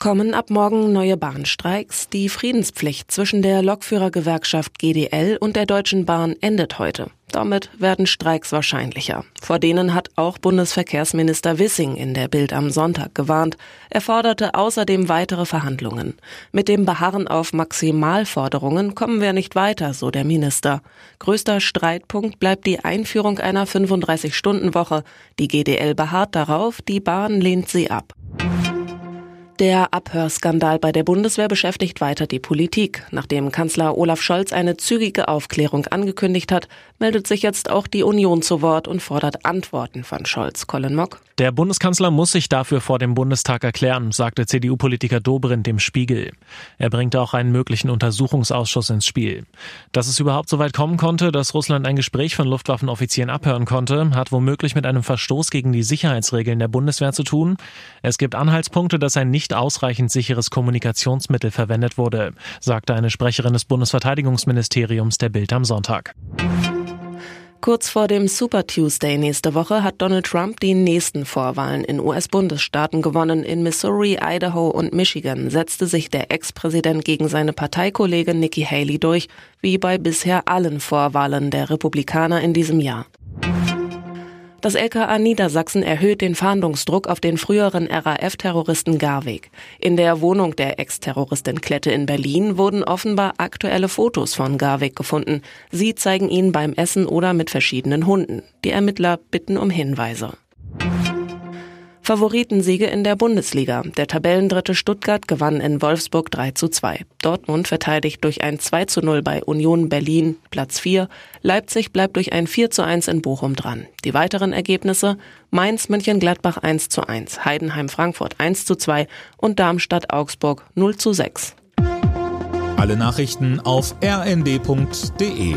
Kommen ab morgen neue Bahnstreiks. Die Friedenspflicht zwischen der Lokführergewerkschaft GDL und der Deutschen Bahn endet heute. Damit werden Streiks wahrscheinlicher. Vor denen hat auch Bundesverkehrsminister Wissing in der Bild am Sonntag gewarnt. Er forderte außerdem weitere Verhandlungen. Mit dem Beharren auf Maximalforderungen kommen wir nicht weiter, so der Minister. Größter Streitpunkt bleibt die Einführung einer 35-Stunden-Woche. Die GDL beharrt darauf, die Bahn lehnt sie ab. Der Abhörskandal bei der Bundeswehr beschäftigt weiter die Politik. Nachdem Kanzler Olaf Scholz eine zügige Aufklärung angekündigt hat, meldet sich jetzt auch die Union zu Wort und fordert Antworten von Scholz. Colin Mock. Der Bundeskanzler muss sich dafür vor dem Bundestag erklären, sagte CDU-Politiker Dobrindt dem Spiegel. Er bringt auch einen möglichen Untersuchungsausschuss ins Spiel. Dass es überhaupt so weit kommen konnte, dass Russland ein Gespräch von Luftwaffenoffizieren abhören konnte, hat womöglich mit einem Verstoß gegen die Sicherheitsregeln der Bundeswehr zu tun. Es gibt Anhaltspunkte, dass ein nicht nicht ausreichend sicheres Kommunikationsmittel verwendet wurde, sagte eine Sprecherin des Bundesverteidigungsministeriums der Bild am Sonntag. Kurz vor dem Super Tuesday nächste Woche hat Donald Trump die nächsten Vorwahlen in US-Bundesstaaten gewonnen. In Missouri, Idaho und Michigan setzte sich der Ex-Präsident gegen seine Parteikollegin Nikki Haley durch, wie bei bisher allen Vorwahlen der Republikaner in diesem Jahr. Das LKA Niedersachsen erhöht den Fahndungsdruck auf den früheren RAF-Terroristen Garweg. In der Wohnung der Ex-Terroristin Klette in Berlin wurden offenbar aktuelle Fotos von Garweg gefunden. Sie zeigen ihn beim Essen oder mit verschiedenen Hunden. Die Ermittler bitten um Hinweise. Favoritensiege in der Bundesliga. Der Tabellendritte Stuttgart gewann in Wolfsburg 3 zu 2. Dortmund verteidigt durch ein 2 zu 0 bei Union Berlin Platz 4. Leipzig bleibt durch ein 4 zu 1 in Bochum dran. Die weiteren Ergebnisse Mainz München-Gladbach 1 zu 1, Heidenheim Frankfurt 1 zu 2 und Darmstadt Augsburg 0 zu 6. Alle Nachrichten auf rnd.de